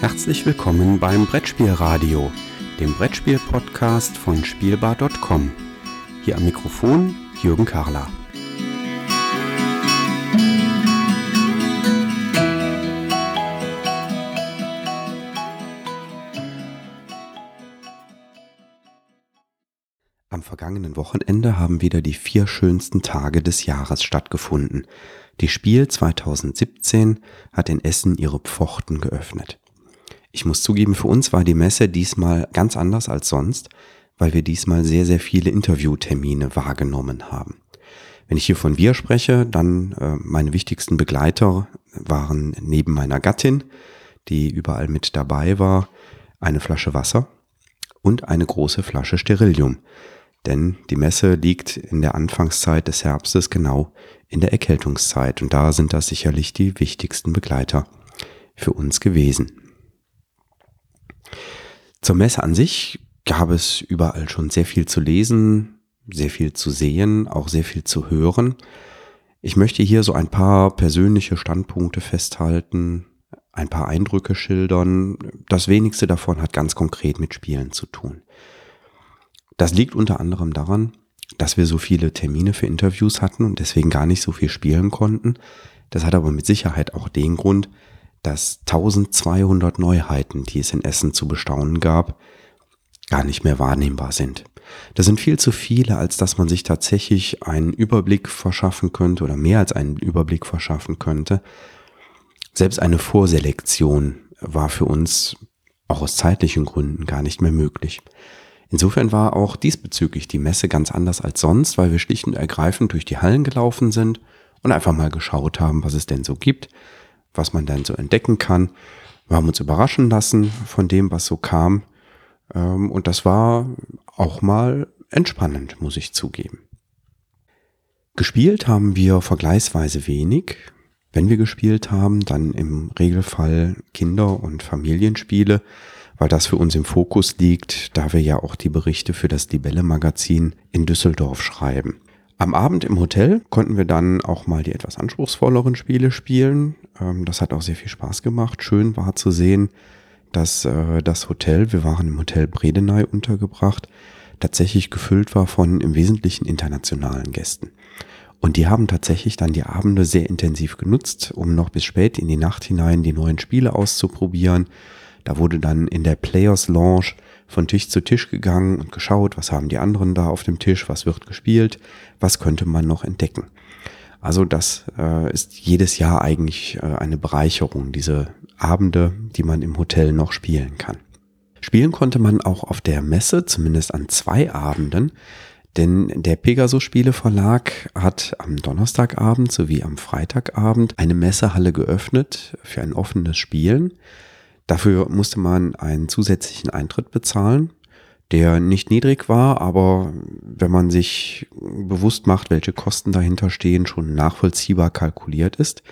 Herzlich willkommen beim Brettspielradio, dem Brettspiel-Podcast von Spielbar.com. Hier am Mikrofon Jürgen Karler. Am vergangenen Wochenende haben wieder die vier schönsten Tage des Jahres stattgefunden. Die Spiel 2017 hat in Essen ihre Pforten geöffnet. Ich muss zugeben, für uns war die Messe diesmal ganz anders als sonst, weil wir diesmal sehr, sehr viele Interviewtermine wahrgenommen haben. Wenn ich hier von wir spreche, dann äh, meine wichtigsten Begleiter waren neben meiner Gattin, die überall mit dabei war, eine Flasche Wasser und eine große Flasche Sterillium. Denn die Messe liegt in der Anfangszeit des Herbstes genau in der Erkältungszeit und da sind das sicherlich die wichtigsten Begleiter für uns gewesen. Zur Messe an sich gab es überall schon sehr viel zu lesen, sehr viel zu sehen, auch sehr viel zu hören. Ich möchte hier so ein paar persönliche Standpunkte festhalten, ein paar Eindrücke schildern. Das wenigste davon hat ganz konkret mit Spielen zu tun. Das liegt unter anderem daran, dass wir so viele Termine für Interviews hatten und deswegen gar nicht so viel spielen konnten. Das hat aber mit Sicherheit auch den Grund, dass 1200 Neuheiten, die es in Essen zu bestaunen gab, gar nicht mehr wahrnehmbar sind. Das sind viel zu viele, als dass man sich tatsächlich einen Überblick verschaffen könnte oder mehr als einen Überblick verschaffen könnte. Selbst eine Vorselektion war für uns auch aus zeitlichen Gründen gar nicht mehr möglich. Insofern war auch diesbezüglich die Messe ganz anders als sonst, weil wir schlicht und ergreifend durch die Hallen gelaufen sind und einfach mal geschaut haben, was es denn so gibt, was man dann so entdecken kann. Wir haben uns überraschen lassen von dem, was so kam. Ähm, und das war auch mal entspannend, muss ich zugeben. Gespielt haben wir vergleichsweise wenig. Wenn wir gespielt haben, dann im Regelfall Kinder- und Familienspiele, weil das für uns im Fokus liegt, da wir ja auch die Berichte für das Libelle Magazin in Düsseldorf schreiben. Am Abend im Hotel konnten wir dann auch mal die etwas anspruchsvolleren Spiele spielen. Ähm, das hat auch sehr viel Spaß gemacht. Schön war zu sehen, dass äh, das Hotel, wir waren im Hotel Bredeney untergebracht, tatsächlich gefüllt war von im Wesentlichen internationalen Gästen. Und die haben tatsächlich dann die Abende sehr intensiv genutzt, um noch bis spät in die Nacht hinein die neuen Spiele auszuprobieren. Da wurde dann in der Players Lounge von Tisch zu Tisch gegangen und geschaut, was haben die anderen da auf dem Tisch, was wird gespielt, was könnte man noch entdecken. Also das äh, ist jedes Jahr eigentlich äh, eine Bereicherung, diese Abende, die man im Hotel noch spielen kann. Spielen konnte man auch auf der Messe, zumindest an zwei Abenden, denn der Pegasus Spiele Verlag hat am Donnerstagabend sowie am Freitagabend eine Messehalle geöffnet für ein offenes Spielen. Dafür musste man einen zusätzlichen Eintritt bezahlen, der nicht niedrig war, aber wenn man sich bewusst macht, welche Kosten dahinter stehen, schon nachvollziehbar kalkuliert ist.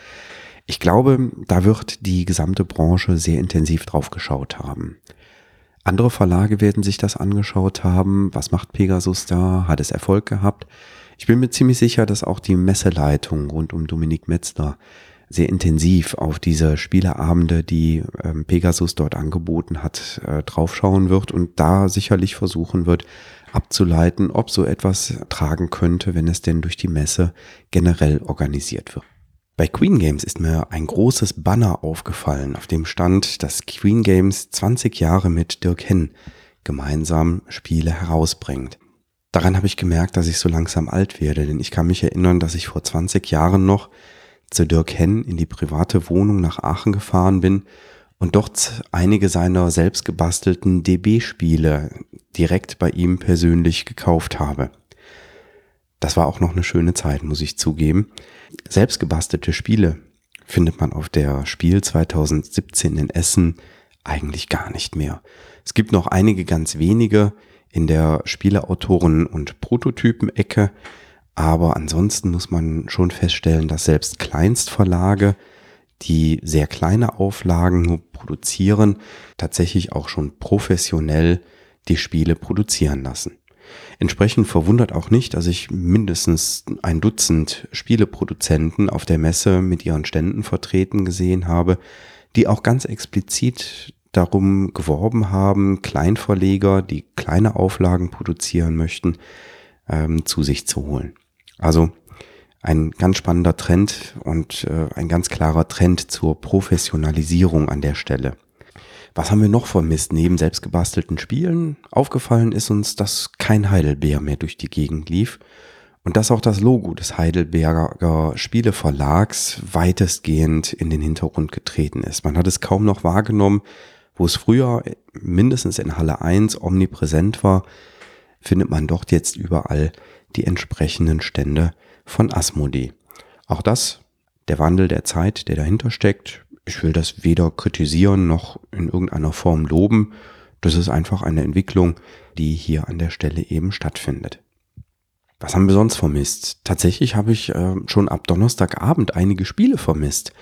Ich glaube, da wird die gesamte Branche sehr intensiv drauf geschaut haben. Andere Verlage werden sich das angeschaut haben. Was macht Pegasus da? Hat es Erfolg gehabt? Ich bin mir ziemlich sicher, dass auch die Messeleitung rund um Dominik Metzler sehr intensiv auf diese Spieleabende, die ähm, Pegasus dort angeboten hat, äh, draufschauen wird und da sicherlich versuchen wird, abzuleiten, ob so etwas tragen könnte, wenn es denn durch die Messe generell organisiert wird. Bei Queen Games ist mir ein großes Banner aufgefallen, auf dem stand, dass Queen Games 20 Jahre mit Dirk Henn gemeinsam Spiele herausbringt. Daran habe ich gemerkt, dass ich so langsam alt werde, denn ich kann mich erinnern, dass ich vor 20 Jahren noch zu Dirk Henn in die private Wohnung nach Aachen gefahren bin und dort einige seiner selbst gebastelten DB-Spiele direkt bei ihm persönlich gekauft habe. Das war auch noch eine schöne Zeit, muss ich zugeben. Selbst gebastelte Spiele findet man auf der Spiel 2017 in Essen eigentlich gar nicht mehr. Es gibt noch einige ganz wenige in der Spieleautoren- und Prototypen-Ecke, aber ansonsten muss man schon feststellen, dass selbst Kleinstverlage, die sehr kleine Auflagen nur produzieren, tatsächlich auch schon professionell die Spiele produzieren lassen. Entsprechend verwundert auch nicht, dass ich mindestens ein Dutzend Spieleproduzenten auf der Messe mit ihren Ständen vertreten gesehen habe, die auch ganz explizit darum geworben haben, Kleinverleger, die kleine Auflagen produzieren möchten, ähm, zu sich zu holen. Also ein ganz spannender Trend und äh, ein ganz klarer Trend zur Professionalisierung an der Stelle. Was haben wir noch vermisst? Neben selbstgebastelten Spielen aufgefallen ist uns, dass kein Heidelbeer mehr durch die Gegend lief und dass auch das Logo des Heidelberger Spieleverlags weitestgehend in den Hintergrund getreten ist. Man hat es kaum noch wahrgenommen, wo es früher mindestens in Halle 1 omnipräsent war, findet man dort jetzt überall die entsprechenden Stände von Asmodee. Auch das, der Wandel der Zeit, der dahinter steckt, ich will das weder kritisieren noch in irgendeiner Form loben. Das ist einfach eine Entwicklung, die hier an der Stelle eben stattfindet. Was haben wir sonst vermisst? Tatsächlich habe ich äh, schon ab Donnerstagabend einige Spiele vermisst.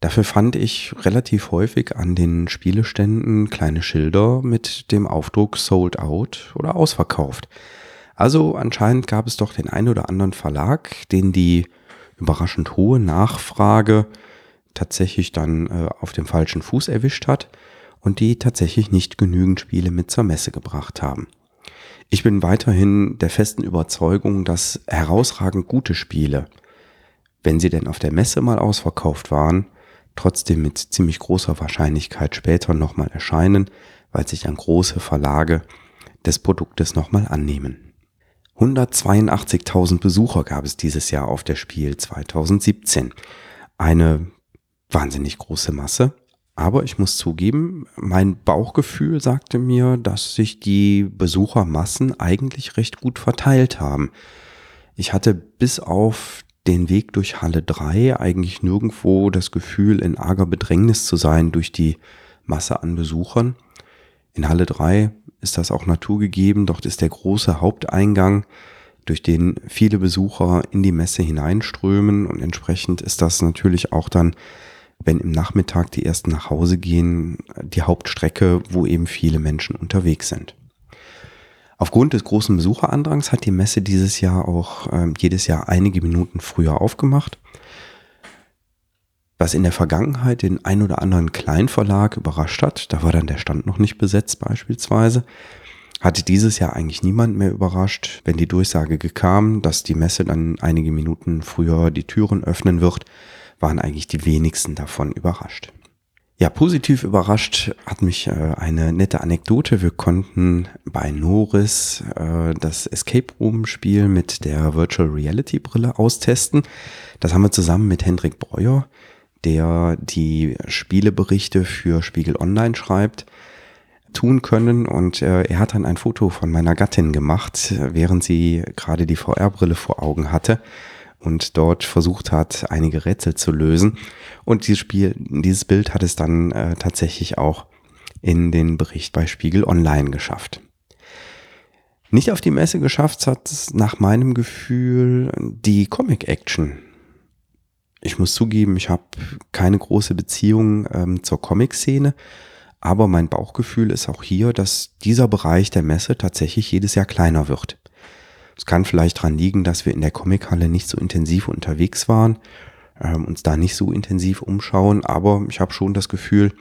Dafür fand ich relativ häufig an den Spieleständen kleine Schilder mit dem Aufdruck Sold Out oder ausverkauft. Also anscheinend gab es doch den ein oder anderen Verlag, den die überraschend hohe Nachfrage tatsächlich dann äh, auf dem falschen Fuß erwischt hat und die tatsächlich nicht genügend Spiele mit zur Messe gebracht haben. Ich bin weiterhin der festen Überzeugung, dass herausragend gute Spiele, wenn sie denn auf der Messe mal ausverkauft waren, trotzdem mit ziemlich großer Wahrscheinlichkeit später nochmal erscheinen, weil sich dann große Verlage des Produktes nochmal annehmen. 182.000 Besucher gab es dieses Jahr auf der Spiel 2017. Eine wahnsinnig große Masse. Aber ich muss zugeben, mein Bauchgefühl sagte mir, dass sich die Besuchermassen eigentlich recht gut verteilt haben. Ich hatte bis auf den Weg durch Halle 3 eigentlich nirgendwo das Gefühl, in arger Bedrängnis zu sein durch die Masse an Besuchern. In Halle 3 ist das auch naturgegeben, dort ist der große Haupteingang, durch den viele Besucher in die Messe hineinströmen und entsprechend ist das natürlich auch dann wenn im Nachmittag die ersten nach Hause gehen, die Hauptstrecke, wo eben viele Menschen unterwegs sind. Aufgrund des großen Besucherandrangs hat die Messe dieses Jahr auch äh, jedes Jahr einige Minuten früher aufgemacht. Was in der Vergangenheit den ein oder anderen Kleinverlag überrascht hat, da war dann der Stand noch nicht besetzt beispielsweise, hatte dieses Jahr eigentlich niemand mehr überrascht, wenn die Durchsage kam, dass die Messe dann einige Minuten früher die Türen öffnen wird, waren eigentlich die wenigsten davon überrascht. Ja, positiv überrascht hat mich äh, eine nette Anekdote. Wir konnten bei Noris äh, das Escape Room Spiel mit der Virtual Reality Brille austesten. Das haben wir zusammen mit Hendrik Breuer, der die Spieleberichte für Spiegel Online schreibt, tun können. Und äh, er hat dann ein Foto von meiner Gattin gemacht, während sie gerade die VR-Brille vor Augen hatte und dort versucht hat, einige Rätsel zu lösen. Und dieses Spiel, dieses Bild hat es dann äh, tatsächlich auch in den Bericht bei Spiegel Online geschafft. Nicht auf die Messe geschafft hat es nach meinem Gefühl die Comic Action. Ich muss zugeben, ich habe keine große Beziehung ähm, zur Comic-Szene, aber mein Bauchgefühl ist auch hier, dass dieser Bereich der Messe tatsächlich jedes Jahr kleiner wird. Es kann vielleicht daran liegen, dass wir in der Comichalle nicht so intensiv unterwegs waren, ähm, uns da nicht so intensiv umschauen, aber ich habe schon das Gefühl,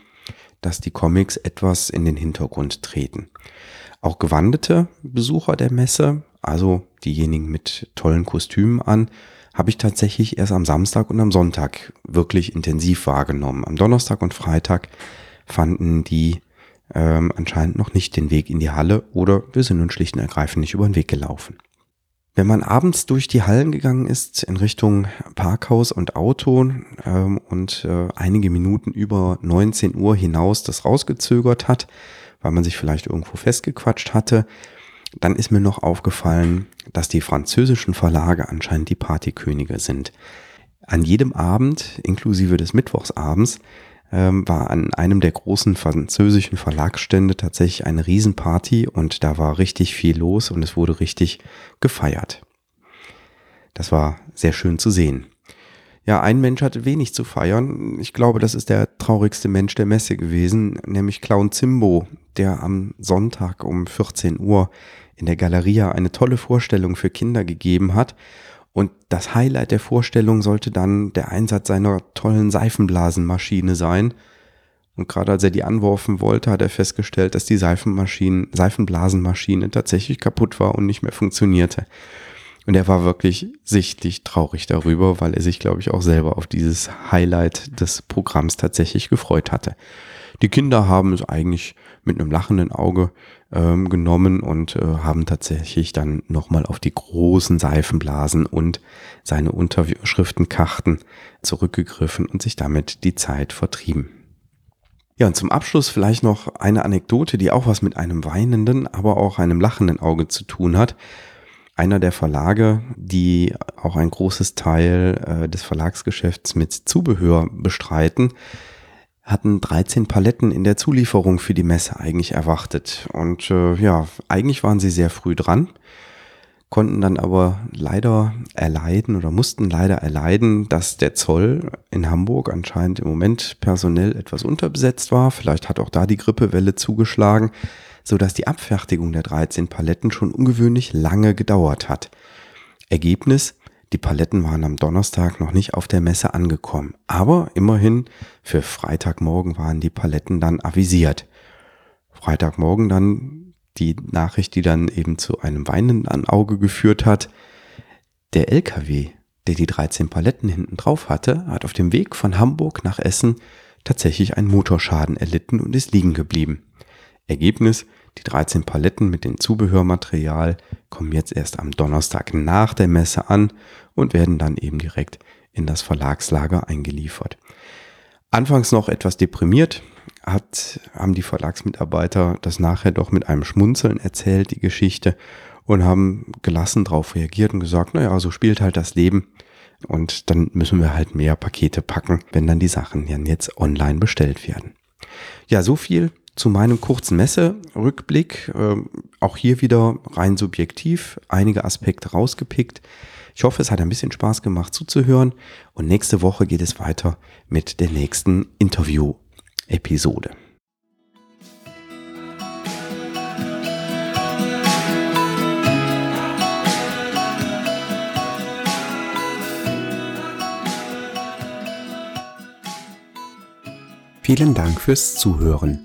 dass die Comics etwas in den Hintergrund treten. Auch gewandete Besucher der Messe, also diejenigen mit tollen Kostümen an, habe ich tatsächlich erst am Samstag und am Sonntag wirklich intensiv wahrgenommen. Am Donnerstag und Freitag fanden die ähm, anscheinend noch nicht den Weg in die Halle oder wir sind nun schlicht und ergreifend nicht über den Weg gelaufen. Wenn man abends durch die Hallen gegangen ist in Richtung Parkhaus und Auto ähm, und äh, einige Minuten über 19 Uhr hinaus das rausgezögert hat, weil man sich vielleicht irgendwo festgequatscht hatte, dann ist mir noch aufgefallen, dass die französischen Verlage anscheinend die Partykönige sind. An jedem Abend, inklusive des Mittwochsabends, ähm, war an einem der großen französischen Verlagsstände tatsächlich eine Riesenparty und da war richtig viel los und es wurde richtig gefeiert. Das war sehr schön zu sehen. Ja, ein Mensch hatte wenig zu feiern. Ich glaube, das ist der traurigste Mensch der Messe gewesen, nämlich Clown Zimbo, der am Sonntag um 14 Uhr in der Galeria eine tolle Vorstellung für Kinder gegeben hat und das Highlight der Vorstellung sollte dann der Einsatz seiner tollen Seifenblasenmaschine sein. Und gerade als er die anworfen wollte, hat er festgestellt, dass die Seifenmaschine, Seifenblasenmaschine tatsächlich kaputt war und nicht mehr funktionierte. Und er war wirklich sichtlich traurig darüber, weil er sich, glaube ich, auch selber auf dieses Highlight des Programms tatsächlich gefreut hatte. Die Kinder haben es eigentlich mit einem lachenden Auge ähm, genommen und äh, haben tatsächlich dann nochmal auf die großen Seifenblasen und seine Unterschriftenkarten zurückgegriffen und sich damit die Zeit vertrieben. Ja, und zum Abschluss vielleicht noch eine Anekdote, die auch was mit einem weinenden, aber auch einem lachenden Auge zu tun hat. Einer der Verlage, die auch ein großes Teil äh, des Verlagsgeschäfts mit Zubehör bestreiten, hatten 13 Paletten in der Zulieferung für die Messe eigentlich erwartet. Und äh, ja, eigentlich waren sie sehr früh dran, konnten dann aber leider erleiden oder mussten leider erleiden, dass der Zoll in Hamburg anscheinend im Moment personell etwas unterbesetzt war. Vielleicht hat auch da die Grippewelle zugeschlagen, so dass die Abfertigung der 13 Paletten schon ungewöhnlich lange gedauert hat. Ergebnis, die Paletten waren am Donnerstag noch nicht auf der Messe angekommen, aber immerhin für Freitagmorgen waren die Paletten dann avisiert. Freitagmorgen dann die Nachricht, die dann eben zu einem weinenden Auge geführt hat. Der LKW, der die 13 Paletten hinten drauf hatte, hat auf dem Weg von Hamburg nach Essen tatsächlich einen Motorschaden erlitten und ist liegen geblieben. Ergebnis, die 13 Paletten mit dem Zubehörmaterial kommen jetzt erst am Donnerstag nach der Messe an und werden dann eben direkt in das Verlagslager eingeliefert. Anfangs noch etwas deprimiert, hat, haben die Verlagsmitarbeiter das nachher doch mit einem Schmunzeln erzählt, die Geschichte, und haben gelassen darauf reagiert und gesagt, naja, so spielt halt das Leben. Und dann müssen wir halt mehr Pakete packen, wenn dann die Sachen dann jetzt online bestellt werden. Ja, so viel zu meinem kurzen Messerückblick. Äh, auch hier wieder rein subjektiv, einige Aspekte rausgepickt. Ich hoffe, es hat ein bisschen Spaß gemacht zuzuhören und nächste Woche geht es weiter mit der nächsten Interview-Episode. Vielen Dank fürs Zuhören.